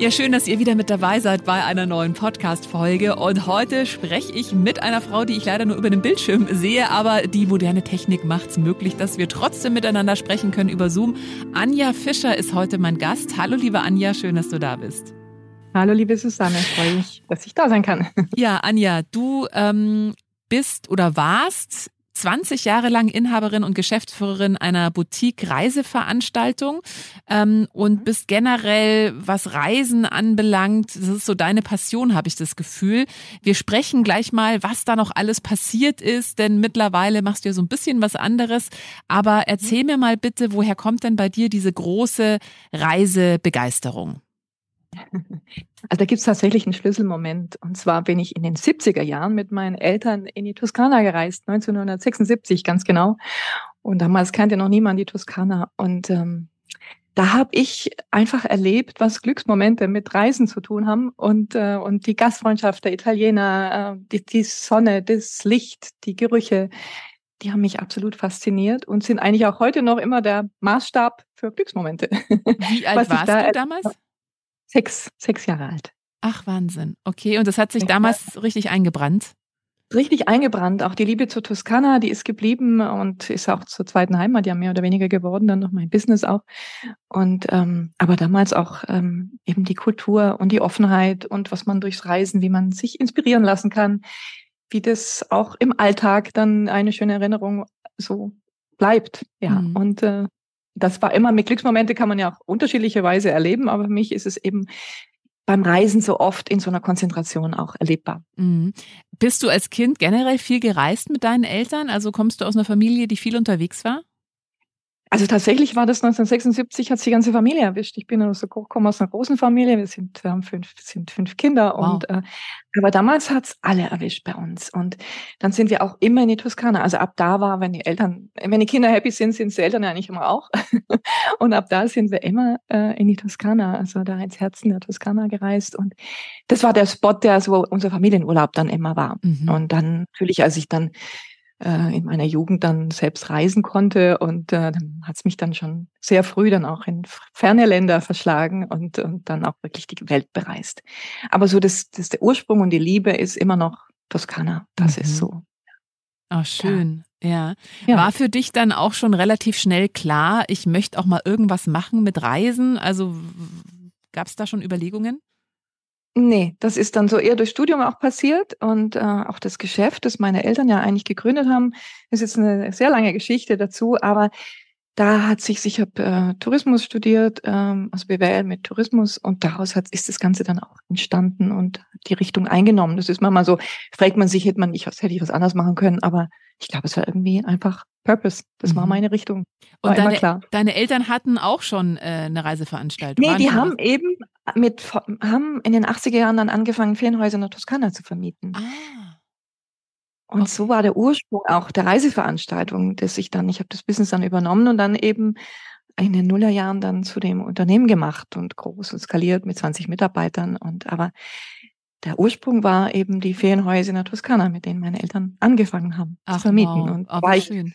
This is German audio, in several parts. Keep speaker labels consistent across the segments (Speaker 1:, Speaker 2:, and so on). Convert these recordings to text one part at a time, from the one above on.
Speaker 1: Ja, schön, dass ihr wieder mit dabei seid bei einer neuen Podcast-Folge. Und heute spreche ich mit einer Frau, die ich leider nur über den Bildschirm sehe, aber die moderne Technik macht es möglich, dass wir trotzdem miteinander sprechen können über Zoom. Anja Fischer ist heute mein Gast. Hallo, liebe Anja, schön, dass du da bist.
Speaker 2: Hallo, liebe Susanne, freue mich, dass ich da sein kann.
Speaker 1: Ja, Anja, du ähm, bist oder warst 20 Jahre lang Inhaberin und Geschäftsführerin einer Boutique-Reiseveranstaltung ähm, und mhm. bist generell, was Reisen anbelangt, das ist so deine Passion, habe ich das Gefühl. Wir sprechen gleich mal, was da noch alles passiert ist, denn mittlerweile machst du ja so ein bisschen was anderes. Aber erzähl mir mal bitte, woher kommt denn bei dir diese große Reisebegeisterung?
Speaker 2: Also da gibt es tatsächlich einen Schlüsselmoment. Und zwar bin ich in den 70er Jahren mit meinen Eltern in die Toskana gereist, 1976 ganz genau. Und damals kannte noch niemand die Toskana. Und ähm, da habe ich einfach erlebt, was Glücksmomente mit Reisen zu tun haben und, äh, und die Gastfreundschaft der Italiener, äh, die, die Sonne, das Licht, die Gerüche, die haben mich absolut fasziniert und sind eigentlich auch heute noch immer der Maßstab für Glücksmomente.
Speaker 1: Wie alt warst da du damals?
Speaker 2: Sechs, sechs Jahre alt.
Speaker 1: Ach, Wahnsinn. Okay, und das hat sich damals richtig eingebrannt?
Speaker 2: Richtig eingebrannt. Auch die Liebe zur Toskana, die ist geblieben und ist auch zur zweiten Heimat ja mehr oder weniger geworden, dann noch mein Business auch. Und ähm, aber damals auch ähm, eben die Kultur und die Offenheit und was man durchs Reisen, wie man sich inspirieren lassen kann, wie das auch im Alltag dann eine schöne Erinnerung so bleibt. Ja, mhm. und äh, das war immer mit Glücksmomente kann man ja auch unterschiedliche Weise erleben, aber für mich ist es eben beim Reisen so oft in so einer Konzentration auch erlebbar.
Speaker 1: Mhm. Bist du als Kind generell viel gereist mit deinen Eltern? Also kommst du aus einer Familie, die viel unterwegs war?
Speaker 2: Also tatsächlich war das 1976, hat die ganze Familie erwischt. Ich bin aus, komme aus einer großen Familie, wir sind, wir haben fünf, sind fünf Kinder wow. und äh, aber damals hat's alle erwischt bei uns. Und dann sind wir auch immer in die Toskana. Also ab da war, wenn die Eltern, wenn die Kinder happy sind, sind die Eltern ja eigentlich immer auch. und ab da sind wir immer äh, in die Toskana, also da ins Herzen der Toskana gereist. Und das war der Spot, der so unser Familienurlaub dann immer war. Mhm. Und dann natürlich, als ich dann äh, in meiner Jugend dann selbst reisen konnte und äh, dann hat es mich dann schon sehr früh dann auch in ferne Länder verschlagen und, und dann auch wirklich die Welt bereist. Aber so das, das der Ursprung und die Liebe ist immer noch Toskana. Das mhm. ist so.
Speaker 1: Ach, schön. Ja. ja. War für dich dann auch schon relativ schnell klar, ich möchte auch mal irgendwas machen mit Reisen? Also gab es da schon Überlegungen?
Speaker 2: Nee, das ist dann so eher durch Studium auch passiert und äh, auch das Geschäft, das meine Eltern ja eigentlich gegründet haben, ist jetzt eine sehr lange Geschichte dazu, aber da hat sich, ich habe äh, Tourismus studiert, ähm, also BWL mit Tourismus und daraus hat, ist das Ganze dann auch entstanden und die Richtung eingenommen. Das ist manchmal so, fragt man sich, hätte man nicht, hätte ich was anderes machen können, aber ich glaube, es war irgendwie einfach Purpose. Das mhm. war meine Richtung.
Speaker 1: War und deine, deine, Eltern hatten auch schon äh, eine Reiseveranstaltung?
Speaker 2: Nee, die haben eben mit, haben in den 80er Jahren dann angefangen, Ferienhäuser in der Toskana zu vermieten. Ah. Und okay. so war der Ursprung auch der Reiseveranstaltung, dass ich dann, ich habe das Business dann übernommen und dann eben in den Nullerjahren dann zu dem Unternehmen gemacht und groß und skaliert mit 20 Mitarbeitern. Und aber der Ursprung war eben die Ferienhäuser in der Toskana, mit denen meine Eltern angefangen haben Ach, zu vermieten.
Speaker 1: Wow. Und war ich, schön.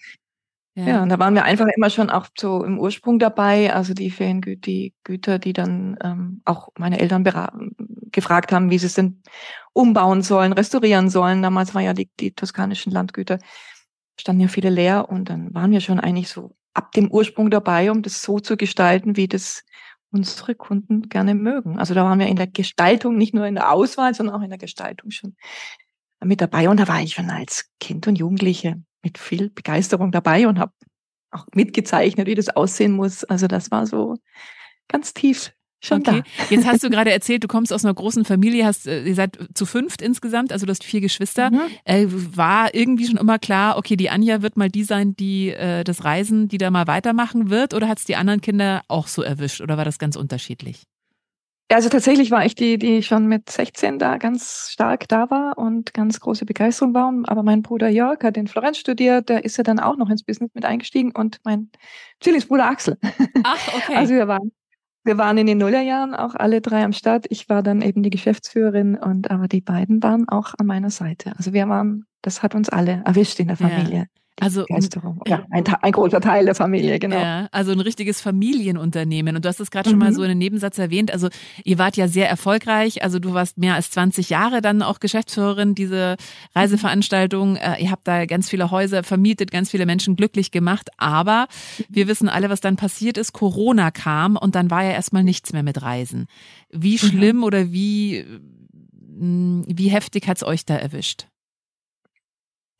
Speaker 2: Ja. ja, und da waren wir einfach immer schon auch so im Ursprung dabei, also die Feriengüter, die dann ähm, auch meine Eltern gefragt haben, wie sie es denn umbauen sollen, restaurieren sollen. Damals war ja die, die toskanischen Landgüter, standen ja viele leer und dann waren wir schon eigentlich so ab dem Ursprung dabei, um das so zu gestalten, wie das unsere Kunden gerne mögen. Also da waren wir in der Gestaltung, nicht nur in der Auswahl, sondern auch in der Gestaltung schon mit dabei. Und da war ich schon als Kind und Jugendliche mit viel Begeisterung dabei und habe auch mitgezeichnet, wie das aussehen muss. Also das war so ganz tief schon okay.
Speaker 1: da. Jetzt hast du gerade erzählt, du kommst aus einer großen Familie, hast, äh, ihr seid zu fünft insgesamt, also du hast vier Geschwister. Mhm. Äh, war irgendwie schon immer klar, okay, die Anja wird mal die sein, die äh, das Reisen, die da mal weitermachen wird, oder hat es die anderen Kinder auch so erwischt oder war das ganz unterschiedlich?
Speaker 2: Ja, also tatsächlich war ich die, die schon mit 16 da ganz stark da war und ganz große Begeisterung war. Aber mein Bruder Jörg hat in Florenz studiert, der ist ja dann auch noch ins Business mit eingestiegen und mein Zwillingsbruder Axel.
Speaker 1: Ach, okay.
Speaker 2: Also wir waren, wir waren in den Nullerjahren auch alle drei am Start. Ich war dann eben die Geschäftsführerin und aber die beiden waren auch an meiner Seite. Also wir waren, das hat uns alle erwischt in der Familie. Ja.
Speaker 1: Also
Speaker 2: ja, ein, ein, großer Teil der Familie, genau.
Speaker 1: Ja, also ein richtiges Familienunternehmen. Und du hast es gerade mhm. schon mal mhm. so in einem Nebensatz erwähnt. Also ihr wart ja sehr erfolgreich. Also du warst mehr als 20 Jahre dann auch Geschäftsführerin diese Reiseveranstaltung. Äh, ihr habt da ganz viele Häuser vermietet, ganz viele Menschen glücklich gemacht. Aber wir wissen alle, was dann passiert ist. Corona kam und dann war ja erstmal nichts mehr mit Reisen. Wie mhm. schlimm mhm. oder wie, wie heftig hat's euch da erwischt?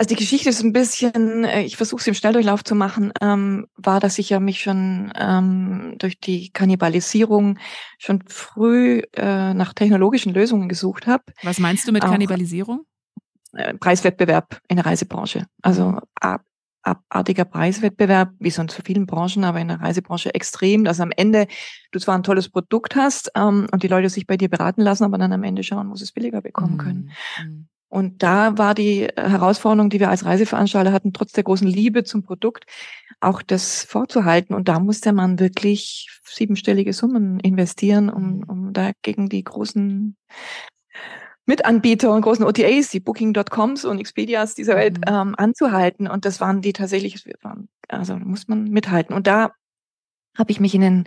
Speaker 2: Also die Geschichte ist ein bisschen, äh, ich versuche es im Schnelldurchlauf zu machen, ähm, war, dass ich ja mich schon ähm, durch die Kannibalisierung schon früh äh, nach technologischen Lösungen gesucht habe.
Speaker 1: Was meinst du mit Kannibalisierung?
Speaker 2: Äh, Preiswettbewerb in der Reisebranche. Also ab, abartiger Preiswettbewerb, wie so in vielen Branchen, aber in der Reisebranche extrem, dass am Ende du zwar ein tolles Produkt hast ähm, und die Leute sich bei dir beraten lassen, aber dann am Ende schauen, wo sie es billiger bekommen können. Mhm. Und da war die Herausforderung, die wir als Reiseveranstalter hatten, trotz der großen Liebe zum Produkt, auch das vorzuhalten. Und da musste man wirklich siebenstellige Summen investieren, um, mhm. um da gegen die großen Mitanbieter und großen OTAs, die Booking.coms und Expedias dieser Welt mhm. ähm, anzuhalten. Und das waren die tatsächlich, also muss man mithalten. Und da habe ich mich in den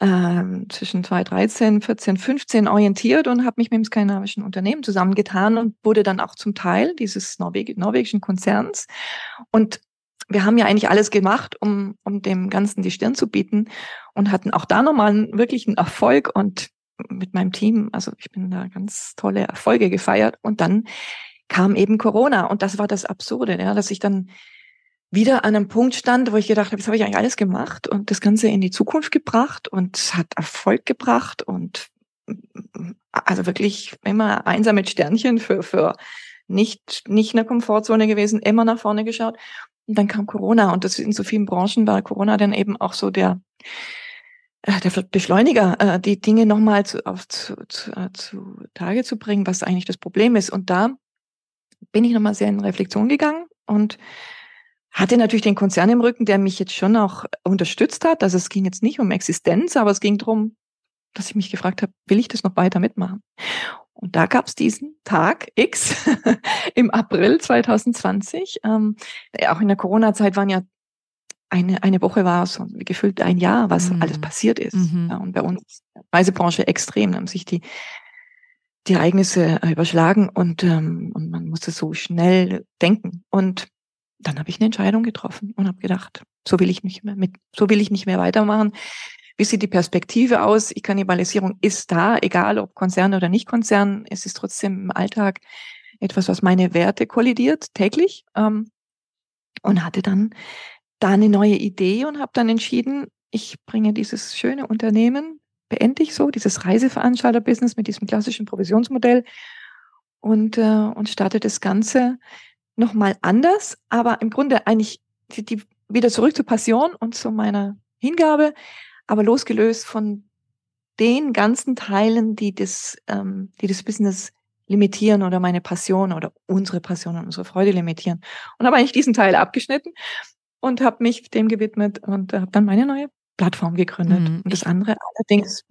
Speaker 2: ähm, zwischen 2013, 14, 15 orientiert und habe mich mit dem skandinavischen Unternehmen zusammengetan und wurde dann auch zum Teil dieses Norweg norwegischen Konzerns. Und wir haben ja eigentlich alles gemacht, um, um dem Ganzen die Stirn zu bieten und hatten auch da nochmal einen wirklichen Erfolg und mit meinem Team, also ich bin da ganz tolle Erfolge gefeiert und dann kam eben Corona und das war das Absurde, ja, dass ich dann wieder an einem Punkt stand, wo ich gedacht habe, das habe ich eigentlich alles gemacht und das Ganze in die Zukunft gebracht und hat Erfolg gebracht und also wirklich immer einsam mit Sternchen für, für nicht, nicht in der Komfortzone gewesen, immer nach vorne geschaut. Und dann kam Corona und das in so vielen Branchen war Corona dann eben auch so der, äh, der Beschleuniger, äh, die Dinge nochmal zu, auf, zu, zu, äh, zu Tage zu bringen, was eigentlich das Problem ist. Und da bin ich nochmal sehr in Reflexion gegangen und hatte natürlich den Konzern im Rücken, der mich jetzt schon auch unterstützt hat. Also es ging jetzt nicht um Existenz, aber es ging darum, dass ich mich gefragt habe, will ich das noch weiter mitmachen? Und da gab es diesen Tag X im April 2020. Ähm, auch in der Corona-Zeit waren ja eine, eine Woche war so gefühlt ein Jahr, was mhm. alles passiert ist. Mhm. Ja, und bei uns Reisebranche extrem, da haben sich die die Ereignisse überschlagen und, ähm, und man musste so schnell denken. Und dann habe ich eine Entscheidung getroffen und habe gedacht, so will ich nicht mehr mit, so will ich nicht mehr weitermachen. Wie sieht die Perspektive aus? Die Kannibalisierung ist da, egal ob Konzern oder nicht Konzern. Es ist trotzdem im Alltag etwas, was meine Werte kollidiert täglich. Ähm, und hatte dann da eine neue Idee und habe dann entschieden, ich bringe dieses schöne Unternehmen, beende ich so, dieses Reiseveranstalter-Business mit diesem klassischen Provisionsmodell und, äh, und starte das Ganze nochmal anders, aber im Grunde eigentlich die, die wieder zurück zur Passion und zu meiner Hingabe, aber losgelöst von den ganzen Teilen, die das, ähm, die das Business limitieren oder meine Passion oder unsere Passion und unsere Freude limitieren. Und habe eigentlich diesen Teil abgeschnitten und habe mich dem gewidmet und habe dann meine neue Plattform gegründet. Mhm. Und das andere allerdings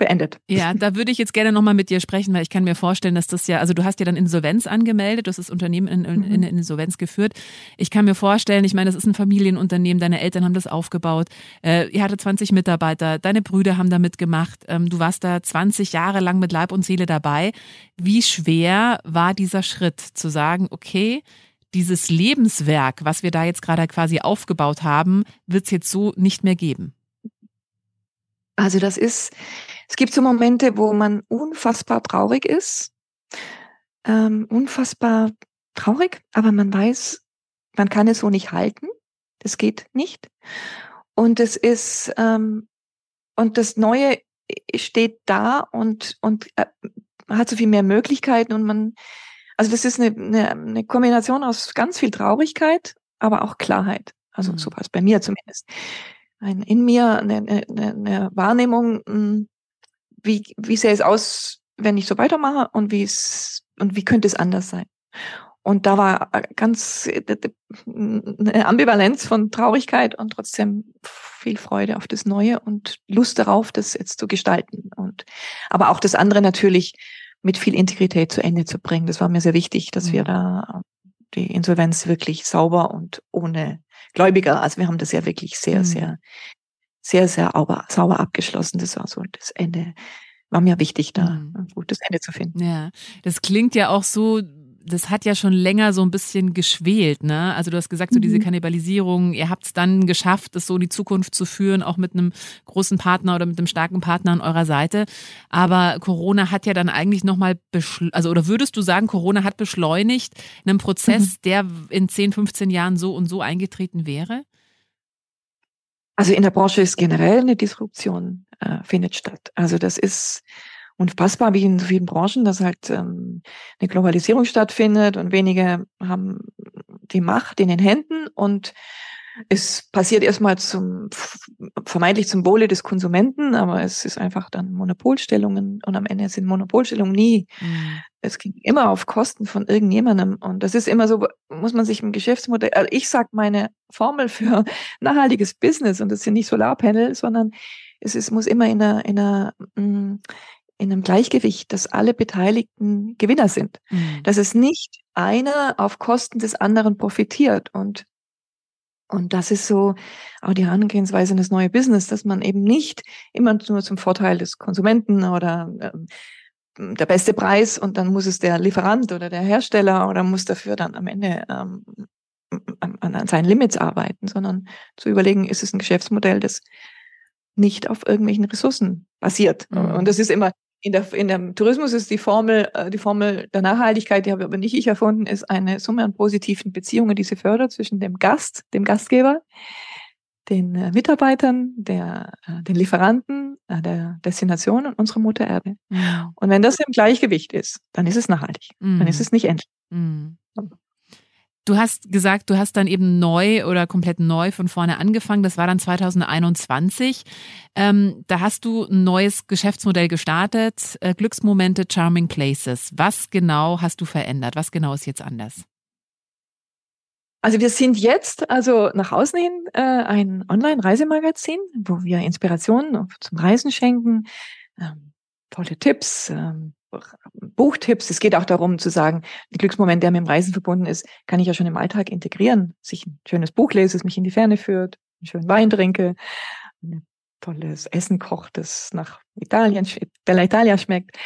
Speaker 2: beendet.
Speaker 1: Ja, da würde ich jetzt gerne nochmal mit dir sprechen, weil ich kann mir vorstellen, dass das ja, also du hast ja dann Insolvenz angemeldet, du hast das Unternehmen in, in, in Insolvenz geführt. Ich kann mir vorstellen, ich meine, das ist ein Familienunternehmen, deine Eltern haben das aufgebaut, äh, ihr hattet 20 Mitarbeiter, deine Brüder haben da mitgemacht, ähm, du warst da 20 Jahre lang mit Leib und Seele dabei. Wie schwer war dieser Schritt zu sagen, okay, dieses Lebenswerk, was wir da jetzt gerade quasi aufgebaut haben, wird es jetzt so nicht mehr geben?
Speaker 2: Also das ist, es gibt so Momente, wo man unfassbar traurig ist, ähm, unfassbar traurig, aber man weiß, man kann es so nicht halten. Das geht nicht. Und es ist ähm, und das Neue steht da und und äh, hat so viel mehr Möglichkeiten und man also das ist eine, eine, eine Kombination aus ganz viel Traurigkeit, aber auch Klarheit. Also mhm. so was bei mir zumindest. Ein, in mir eine, eine, eine Wahrnehmung, hm, wie, wie sähe es aus, wenn ich so weitermache und wie es, und wie könnte es anders sein? Und da war ganz eine Ambivalenz von Traurigkeit und trotzdem viel Freude auf das Neue und Lust darauf, das jetzt zu gestalten. Und aber auch das andere natürlich mit viel Integrität zu Ende zu bringen. Das war mir sehr wichtig, dass mhm. wir da die Insolvenz wirklich sauber und ohne Gläubiger. Also wir haben das ja wirklich sehr, mhm. sehr, sehr, sehr sauber, sauber abgeschlossen. Das war so das Ende. War mir wichtig, da mhm. ein gutes Ende zu finden.
Speaker 1: Ja, das klingt ja auch so, das hat ja schon länger so ein bisschen geschwelt, ne? Also du hast gesagt, so diese mhm. Kannibalisierung, ihr habt es dann geschafft, es so in die Zukunft zu führen, auch mit einem großen Partner oder mit einem starken Partner an eurer Seite. Aber Corona hat ja dann eigentlich nochmal, also oder würdest du sagen, Corona hat beschleunigt einen Prozess, mhm. der in 10, 15 Jahren so und so eingetreten wäre?
Speaker 2: Also in der Branche ist generell eine Disruption, äh, findet statt. Also das ist unfassbar wie in so vielen Branchen, dass halt ähm, eine Globalisierung stattfindet und wenige haben die Macht in den Händen und es passiert erstmal zum vermeintlich zum Wohle des Konsumenten, aber es ist einfach dann Monopolstellungen und am Ende sind Monopolstellungen nie. Mhm. Es ging immer auf Kosten von irgendjemandem und das ist immer so, muss man sich im Geschäftsmodell, also ich sag meine Formel für nachhaltiges Business und das sind nicht Solarpanel, sondern es ist, muss immer in einer, in einer mm, in einem Gleichgewicht, dass alle Beteiligten Gewinner sind. Mhm. Dass es nicht einer auf Kosten des anderen profitiert. Und, und das ist so auch die Herangehensweise in das neue Business, dass man eben nicht immer nur zum Vorteil des Konsumenten oder ähm, der beste Preis und dann muss es der Lieferant oder der Hersteller oder muss dafür dann am Ende ähm, an, an seinen Limits arbeiten, sondern zu überlegen, ist es ein Geschäftsmodell, das nicht auf irgendwelchen Ressourcen basiert. Mhm. Und das ist immer in der, in dem Tourismus ist die Formel, äh, die Formel der Nachhaltigkeit, die habe aber nicht ich erfunden, ist eine Summe an positiven Beziehungen, die sie fördert zwischen dem Gast, dem Gastgeber, den äh, Mitarbeitern, der, äh, den Lieferanten, der Destination und unserer Mutter Erde. Mhm. Und wenn das im Gleichgewicht ist, dann ist es nachhaltig. Mhm. Dann ist es nicht endlich. Mhm.
Speaker 1: Du hast gesagt, du hast dann eben neu oder komplett neu von vorne angefangen. Das war dann 2021. Ähm, da hast du ein neues Geschäftsmodell gestartet, äh, Glücksmomente Charming Places. Was genau hast du verändert? Was genau ist jetzt anders?
Speaker 2: Also wir sind jetzt also nach außen hin äh, ein Online-Reisemagazin, wo wir Inspirationen zum Reisen schenken, ähm, tolle Tipps, ähm, Buchtipps. Es geht auch darum zu sagen, der Glücksmoment, der mit dem Reisen verbunden ist, kann ich ja schon im Alltag integrieren. Sich ein schönes Buch lese, das mich in die Ferne führt, einen schönen Wein trinke, ein tolles Essen kocht, das nach Italien, Bella Italia schmeckt.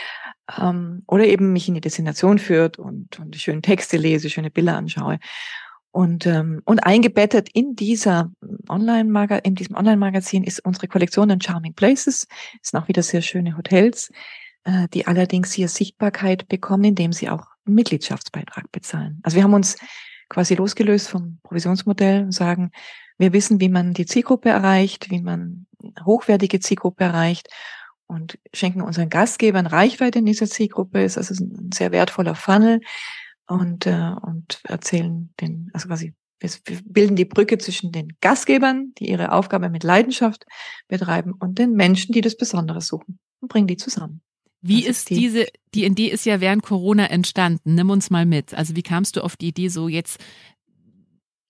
Speaker 2: Ähm, oder eben mich in die Destination führt und, und die schönen Texte lese, schöne Bilder anschaue. Und, ähm, und eingebettet in dieser Online in diesem Online-Magazin ist unsere Kollektion an Charming Places. Es sind auch wieder sehr schöne Hotels äh, die allerdings hier Sichtbarkeit bekommen, indem sie auch einen Mitgliedschaftsbeitrag bezahlen. Also wir haben uns quasi losgelöst vom Provisionsmodell und sagen, wir wissen, wie man die Zielgruppe erreicht, wie man hochwertige Zielgruppe erreicht und schenken unseren Gastgebern Reichweite in dieser Zielgruppe. Ist also ein sehr wertvoller Funnel und, äh, und erzählen den, also quasi wir bilden die Brücke zwischen den Gastgebern, die ihre Aufgabe mit Leidenschaft betreiben, und den Menschen, die das Besondere suchen und bringen die zusammen.
Speaker 1: Wie ist, ist die, diese, die Idee ist ja während Corona entstanden. Nimm uns mal mit. Also wie kamst du auf die Idee, so jetzt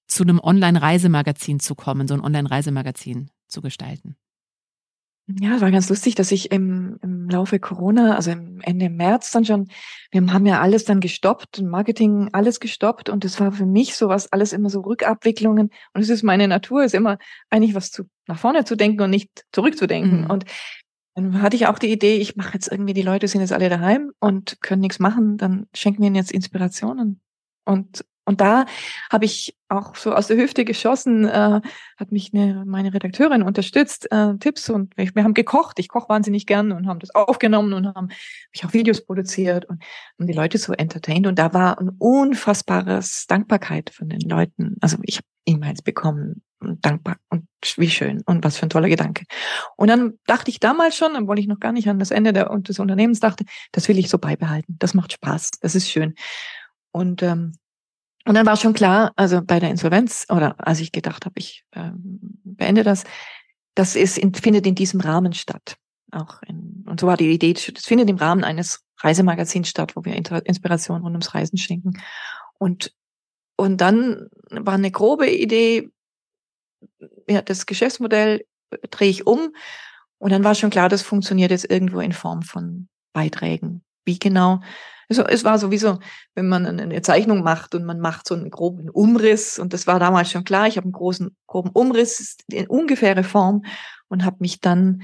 Speaker 1: zu einem Online-Reisemagazin zu kommen, so ein Online-Reisemagazin zu gestalten?
Speaker 2: Ja, es war ganz lustig, dass ich im, im Laufe Corona, also im Ende März dann schon, wir haben ja alles dann gestoppt, Marketing alles gestoppt und das war für mich sowas, alles immer so Rückabwicklungen und es ist meine Natur, ist immer eigentlich was zu nach vorne zu denken und nicht zurückzudenken. Mhm. Und dann hatte ich auch die Idee, ich mache jetzt irgendwie, die Leute sind jetzt alle daheim und können nichts machen, dann schenken wir ihnen jetzt Inspirationen. Und, und da habe ich auch so aus der Hüfte geschossen, äh, hat mich eine, meine Redakteurin unterstützt, äh, Tipps und wir, wir haben gekocht. Ich koche wahnsinnig gern und haben das aufgenommen und haben ich auch Videos produziert und haben die Leute so entertained. Und da war ein unfassbares Dankbarkeit von den Leuten. Also ich habe E-Mails bekommen, dankbar und wie schön und was für ein toller Gedanke. Und dann dachte ich damals schon, obwohl ich noch gar nicht an das Ende der, des Unternehmens dachte, das will ich so beibehalten. Das macht Spaß, das ist schön. Und ähm, und dann war schon klar, also bei der Insolvenz oder als ich gedacht habe, ich ähm, beende das, das ist in, findet in diesem Rahmen statt. auch in, und so war die Idee, das findet im Rahmen eines Reisemagazins statt, wo wir Inspiration rund ums Reisen schenken. Und, und dann war eine grobe Idee, ja, das Geschäftsmodell drehe ich um. Und dann war schon klar, das funktioniert jetzt irgendwo in Form von Beiträgen. Wie genau? Also es war sowieso, wenn man eine Zeichnung macht und man macht so einen groben Umriss, und das war damals schon klar, ich habe einen großen, groben Umriss, in ungefähre Form und habe mich dann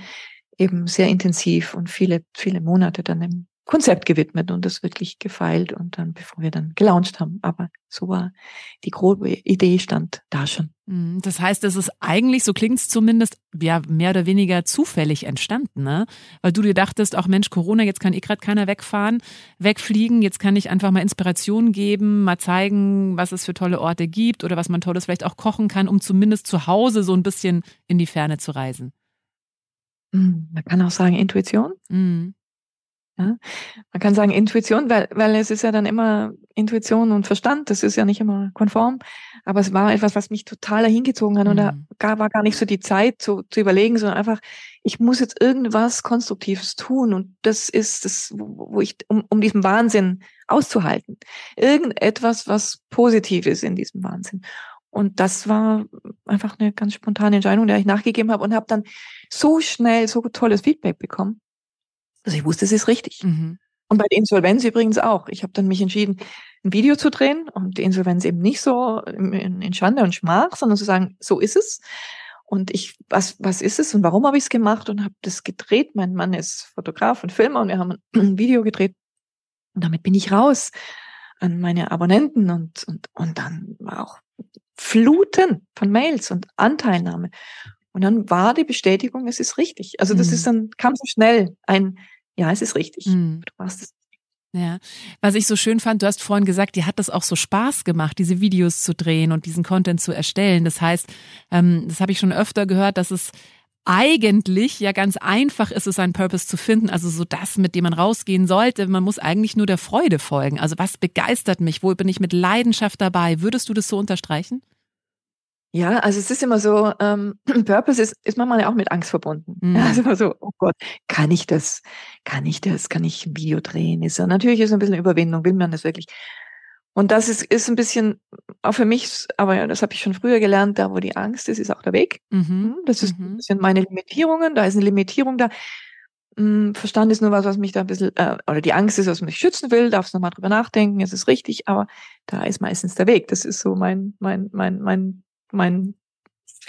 Speaker 2: eben sehr intensiv und viele, viele Monate dann im Konzept gewidmet und das wirklich gefeilt und dann, bevor wir dann gelauncht haben. Aber so war die grobe Idee stand da schon.
Speaker 1: Mhm. Das heißt, es ist eigentlich, so klingt es zumindest, ja, mehr oder weniger zufällig entstanden, ne? Weil du dir dachtest, auch Mensch, Corona, jetzt kann eh gerade keiner wegfahren, wegfliegen, jetzt kann ich einfach mal Inspiration geben, mal zeigen, was es für tolle Orte gibt oder was man Tolles vielleicht auch kochen kann, um zumindest zu Hause so ein bisschen in die Ferne zu reisen.
Speaker 2: Mhm. Man kann auch sagen Intuition. Mhm. Ja? Man kann sagen Intuition, weil, weil es ist ja dann immer Intuition und Verstand, das ist ja nicht immer konform, aber es war etwas, was mich total hingezogen hat mhm. und da mhm. gar, war gar nicht so die Zeit zu, zu überlegen, sondern einfach, ich muss jetzt irgendwas Konstruktives tun und das ist das, wo ich, um, um diesen Wahnsinn auszuhalten. Irgendetwas, was positiv ist in diesem Wahnsinn. Und das war einfach eine ganz spontane Entscheidung, der ich nachgegeben habe und habe dann so schnell so tolles Feedback bekommen also ich wusste, es ist richtig. Mhm. Und bei der Insolvenz übrigens auch. Ich habe dann mich entschieden, ein Video zu drehen und die Insolvenz eben nicht so in, Schande und Schmach, sondern zu sagen, so ist es. Und ich, was, was ist es und warum habe ich es gemacht und habe das gedreht. Mein Mann ist Fotograf und Filmer und wir haben ein Video gedreht. Und damit bin ich raus an meine Abonnenten und, und, und dann war auch Fluten von Mails und Anteilnahme. Und dann war die Bestätigung, es ist richtig. Also das mhm. ist dann, kam so schnell ein, ja, es ist richtig. Mhm. Du warst es.
Speaker 1: Ja, was ich so schön fand, du hast vorhin gesagt, dir hat das auch so Spaß gemacht, diese Videos zu drehen und diesen Content zu erstellen. Das heißt, ähm, das habe ich schon öfter gehört, dass es eigentlich ja ganz einfach ist es, einen Purpose zu finden, also so das, mit dem man rausgehen sollte. Man muss eigentlich nur der Freude folgen. Also was begeistert mich? Wo bin ich mit Leidenschaft dabei? Würdest du das so unterstreichen?
Speaker 2: Ja, also es ist immer so, ähm, Purpose ist, ist manchmal ja auch mit Angst verbunden. Mhm. Ja, also immer so, oh Gott, kann ich das? Kann ich das? Kann ich ein Video drehen? Ist ja, natürlich ist ein bisschen Überwindung, will man das wirklich? Und das ist, ist ein bisschen, auch für mich, aber ja, das habe ich schon früher gelernt, da wo die Angst ist, ist auch der Weg. Mhm. Hm, das ist mhm. bisschen meine Limitierungen, da ist eine Limitierung da. Hm, Verstand ist nur was, was mich da ein bisschen, äh, oder die Angst ist, was mich schützen will, darfst nochmal drüber nachdenken, es ist richtig, aber da ist meistens der Weg. Das ist so mein, mein, mein, mein mein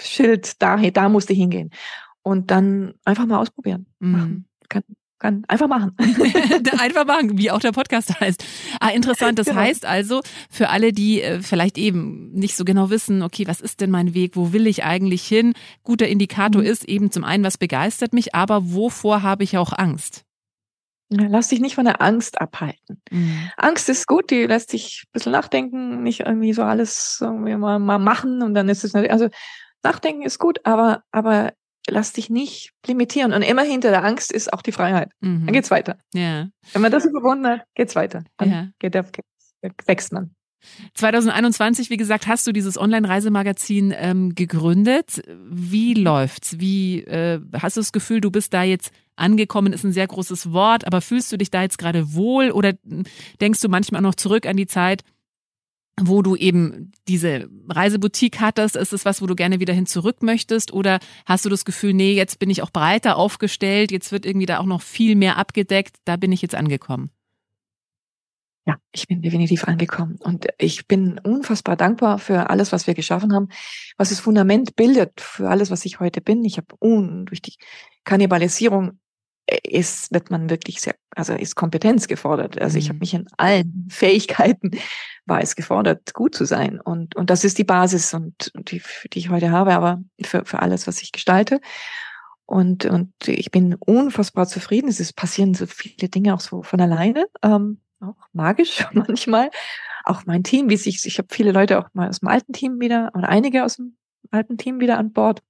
Speaker 2: Schild, da, da musste ich hingehen. Und dann einfach mal ausprobieren. Mhm. Kann, kann einfach machen.
Speaker 1: einfach machen, wie auch der Podcast heißt. Ah, interessant. Das genau. heißt also, für alle, die äh, vielleicht eben nicht so genau wissen, okay, was ist denn mein Weg? Wo will ich eigentlich hin? Guter Indikator mhm. ist eben zum einen, was begeistert mich, aber wovor habe ich auch Angst?
Speaker 2: Lass dich nicht von der Angst abhalten. Mhm. Angst ist gut, die lässt sich ein bisschen nachdenken, nicht irgendwie so alles irgendwie mal, mal machen und dann ist es natürlich, also nachdenken ist gut, aber, aber lass dich nicht limitieren. Und immer hinter der Angst ist auch die Freiheit. Mhm. Dann geht's weiter. Ja. Wenn man das überwunden hat, geht's weiter. Dann ja. geht der, wächst man.
Speaker 1: 2021, wie gesagt, hast du dieses Online-Reisemagazin ähm, gegründet. Wie läuft's? Wie äh, hast du das Gefühl, du bist da jetzt angekommen? Ist ein sehr großes Wort, aber fühlst du dich da jetzt gerade wohl oder denkst du manchmal noch zurück an die Zeit, wo du eben diese Reiseboutique hattest? Ist es was, wo du gerne wieder hin zurück möchtest? Oder hast du das Gefühl, nee, jetzt bin ich auch breiter aufgestellt, jetzt wird irgendwie da auch noch viel mehr abgedeckt, da bin ich jetzt angekommen?
Speaker 2: Ja, ich bin definitiv angekommen und ich bin unfassbar dankbar für alles, was wir geschaffen haben, was das Fundament bildet für alles, was ich heute bin. Ich habe un durch die Kannibalisierung äh, ist wird man wirklich sehr, also ist Kompetenz gefordert. Also ich habe mhm. mich in allen Fähigkeiten war es gefordert, gut zu sein und und das ist die Basis und die, die ich heute habe, aber für für alles, was ich gestalte. Und, und ich bin unfassbar zufrieden. Es ist, passieren so viele Dinge auch so von alleine. Ähm, auch magisch manchmal. Auch mein Team, wie sich, ich habe viele Leute auch mal aus dem alten Team wieder, oder einige aus dem alten Team wieder an Bord,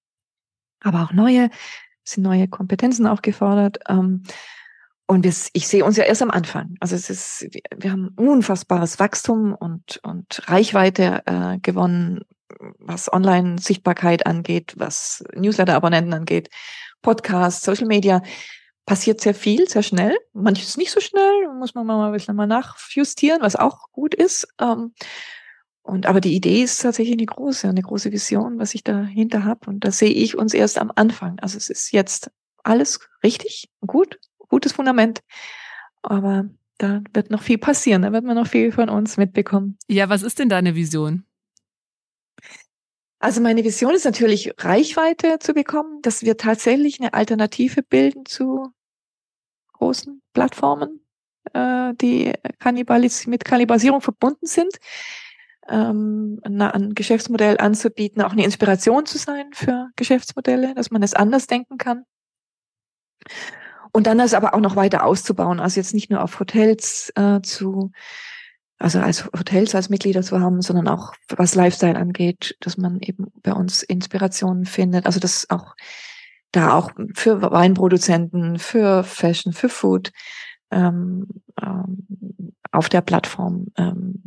Speaker 2: aber auch neue, sind neue Kompetenzen auch gefordert. Ähm, und wir, ich sehe uns ja erst am Anfang. Also es ist, wir haben unfassbares Wachstum und, und Reichweite äh, gewonnen, was Online-Sichtbarkeit angeht, was Newsletter-Abonnenten angeht, Podcasts, Social Media. passiert sehr viel, sehr schnell. Manches nicht so schnell, muss man mal ein bisschen mal nachjustieren, was auch gut ist. Ähm, und aber die Idee ist tatsächlich eine große, eine große Vision, was ich dahinter habe. Und da sehe ich uns erst am Anfang. Also es ist jetzt alles richtig, gut, gutes Fundament. Aber da wird noch viel passieren, da wird man noch viel von uns mitbekommen.
Speaker 1: Ja, was ist denn deine Vision?
Speaker 2: Also meine Vision ist natürlich, Reichweite zu bekommen, dass wir tatsächlich eine Alternative bilden zu großen Plattformen, äh, die Kannibalis mit Kannibalisierung verbunden sind. Ähm, ein Geschäftsmodell anzubieten, auch eine Inspiration zu sein für Geschäftsmodelle, dass man es anders denken kann. Und dann das aber auch noch weiter auszubauen, also jetzt nicht nur auf Hotels äh, zu also als Hotels als Mitglieder zu haben, sondern auch was Lifestyle angeht, dass man eben bei uns Inspirationen findet. Also das auch da auch für Weinproduzenten, für Fashion, für Food ähm, ähm, auf der Plattform ähm,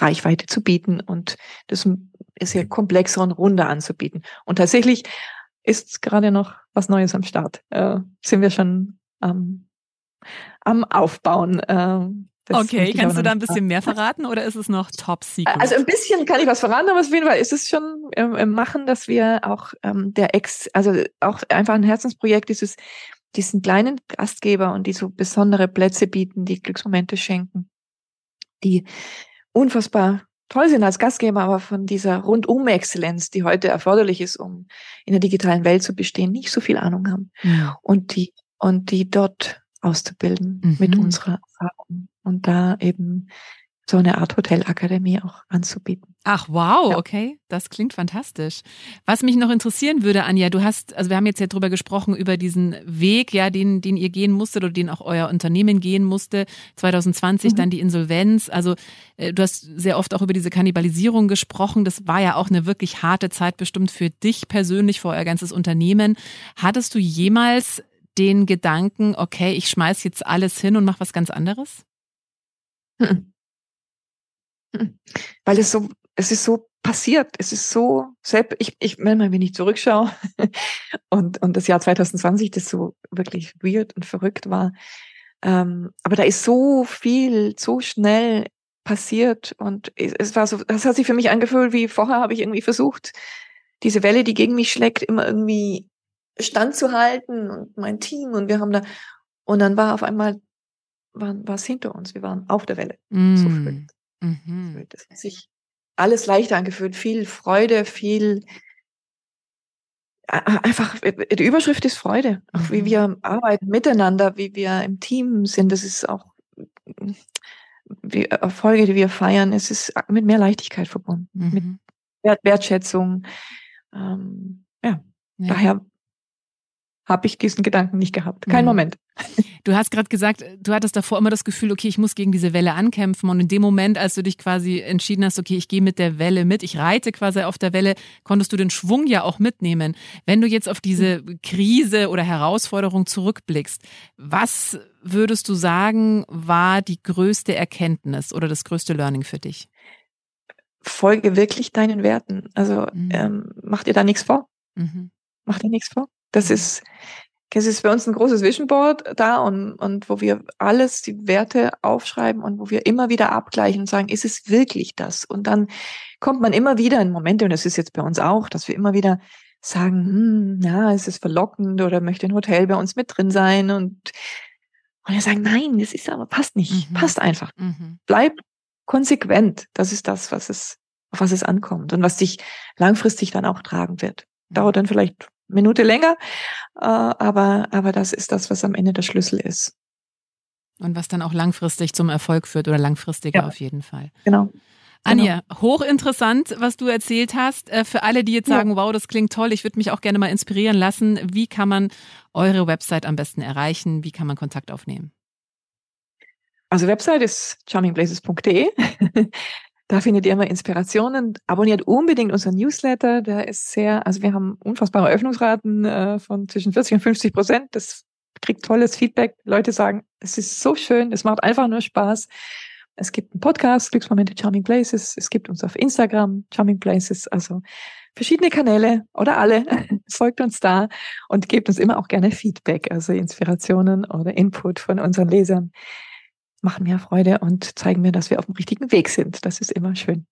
Speaker 2: Reichweite zu bieten und das ist ja komplexer und runder anzubieten. Und tatsächlich ist gerade noch was Neues am Start. Äh, sind wir schon ähm, am Aufbauen. Äh,
Speaker 1: okay, kannst du da ein bisschen mehr verraten oder ist es noch top secret?
Speaker 2: Also ein bisschen kann ich was verraten, aber auf jeden Fall ist es schon ähm, im Machen, dass wir auch ähm, der Ex, also auch einfach ein Herzensprojekt dieses, diesen kleinen Gastgeber und die so besondere Plätze bieten, die Glücksmomente schenken, die unfassbar toll sind als Gastgeber, aber von dieser Rundum-Exzellenz, die heute erforderlich ist, um in der digitalen Welt zu bestehen, nicht so viel Ahnung haben. Ja. Und die, und die dort auszubilden mhm. mit unserer Erfahrung und da eben so eine Art Hotelakademie auch anzubieten.
Speaker 1: Ach wow, ja. okay, das klingt fantastisch. Was mich noch interessieren würde, Anja, du hast, also wir haben jetzt ja drüber gesprochen über diesen Weg, ja, den, den ihr gehen musstet oder den auch euer Unternehmen gehen musste. 2020 mhm. dann die Insolvenz. Also äh, du hast sehr oft auch über diese Kannibalisierung gesprochen. Das war ja auch eine wirklich harte Zeit bestimmt für dich persönlich, für euer ganzes Unternehmen. Hattest du jemals den Gedanken, okay, ich schmeiß jetzt alles hin und mach was ganz anderes? Hm.
Speaker 2: Weil es so, es ist so passiert. Es ist so, selbst, ich, ich, wenn man nicht zurückschaue und, und das Jahr 2020, das so wirklich weird und verrückt war. Ähm, aber da ist so viel, so schnell passiert und es war so, das hat sich für mich angefühlt, wie vorher habe ich irgendwie versucht, diese Welle, die gegen mich schlägt, immer irgendwie standzuhalten und mein Team und wir haben da, und dann war auf einmal waren, war es hinter uns. Wir waren auf der Welle. Mm. So. Mhm. Das hat sich alles leichter angefühlt. Viel Freude, viel einfach, die Überschrift ist Freude. Auch wie mhm. wir arbeiten miteinander, wie wir im Team sind. Das ist auch wie Erfolge, die wir feiern. Es ist mit mehr Leichtigkeit verbunden, mhm. mit Wert, Wertschätzung. Ähm, ja. ja, daher habe ich diesen Gedanken nicht gehabt. Kein mhm. Moment.
Speaker 1: Du hast gerade gesagt, du hattest davor immer das Gefühl, okay, ich muss gegen diese Welle ankämpfen. Und in dem Moment, als du dich quasi entschieden hast, okay, ich gehe mit der Welle mit, ich reite quasi auf der Welle, konntest du den Schwung ja auch mitnehmen. Wenn du jetzt auf diese Krise oder Herausforderung zurückblickst, was würdest du sagen, war die größte Erkenntnis oder das größte Learning für dich?
Speaker 2: Folge wirklich deinen Werten. Also mhm. ähm, mach dir da nichts vor. Mhm. Mach dir nichts vor. Das mhm. ist, es ist bei uns ein großes Vision Board da und, und wo wir alles, die Werte aufschreiben und wo wir immer wieder abgleichen und sagen, ist es wirklich das? Und dann kommt man immer wieder in Momente, und das ist jetzt bei uns auch, dass wir immer wieder sagen, hm, ja, ist es verlockend oder möchte ein Hotel bei uns mit drin sein und, und wir sagen, nein, das ist aber passt nicht, mhm. passt einfach. Mhm. Bleib konsequent. Das ist das, was es, auf was es ankommt und was dich langfristig dann auch tragen wird. Dauert dann vielleicht Minute länger, äh, aber, aber das ist das, was am Ende der Schlüssel ist.
Speaker 1: Und was dann auch langfristig zum Erfolg führt oder langfristiger ja. auf jeden Fall.
Speaker 2: Genau.
Speaker 1: Anja, genau. hochinteressant, was du erzählt hast. Äh, für alle, die jetzt sagen, ja. wow, das klingt toll, ich würde mich auch gerne mal inspirieren lassen. Wie kann man eure Website am besten erreichen? Wie kann man Kontakt aufnehmen?
Speaker 2: Also Website ist charmingplaces.de. Da findet ihr immer Inspirationen. Abonniert unbedingt unseren Newsletter. Der ist sehr, also wir haben unfassbare Öffnungsraten äh, von zwischen 40 und 50 Prozent. Das kriegt tolles Feedback. Leute sagen, es ist so schön, es macht einfach nur Spaß. Es gibt einen Podcast, Glücksmomente Charming Places. Es gibt uns auf Instagram, Charming Places. Also verschiedene Kanäle oder alle. Folgt uns da und gebt uns immer auch gerne Feedback, also Inspirationen oder Input von unseren Lesern. Machen mir Freude und zeigen mir, dass wir auf dem richtigen Weg sind. Das ist immer schön.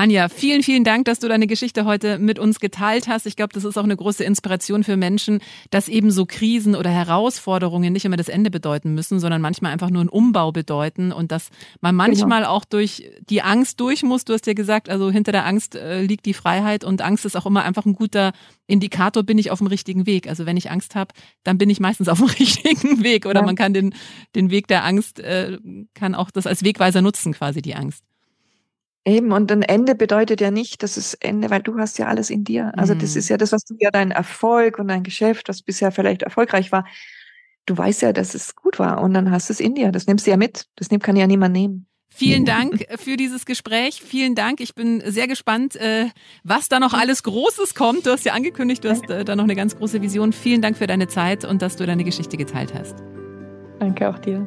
Speaker 1: Anja, vielen, vielen Dank, dass du deine Geschichte heute mit uns geteilt hast. Ich glaube, das ist auch eine große Inspiration für Menschen, dass eben so Krisen oder Herausforderungen nicht immer das Ende bedeuten müssen, sondern manchmal einfach nur einen Umbau bedeuten und dass man genau. manchmal genau. auch durch die Angst durch muss. Du hast ja gesagt, also hinter der Angst äh, liegt die Freiheit und Angst ist auch immer einfach ein guter Indikator, bin ich auf dem richtigen Weg. Also wenn ich Angst habe, dann bin ich meistens auf dem richtigen Weg oder ja. man kann den, den Weg der Angst, äh, kann auch das als Wegweiser nutzen, quasi die Angst.
Speaker 2: Eben, und ein Ende bedeutet ja nicht, dass es Ende, weil du hast ja alles in dir. Also das ist mhm. ja das, was du ja dein Erfolg und dein Geschäft, was bisher vielleicht erfolgreich war. Du weißt ja, dass es gut war und dann hast du es in dir. Das nimmst du ja mit. Das nimmt, kann ja niemand nehmen.
Speaker 1: Vielen Dank für dieses Gespräch. Vielen Dank. Ich bin sehr gespannt, äh, was da noch alles Großes kommt. Du hast ja angekündigt, du hast äh, da noch eine ganz große Vision. Vielen Dank für deine Zeit und dass du deine Geschichte geteilt hast.
Speaker 2: Danke auch dir.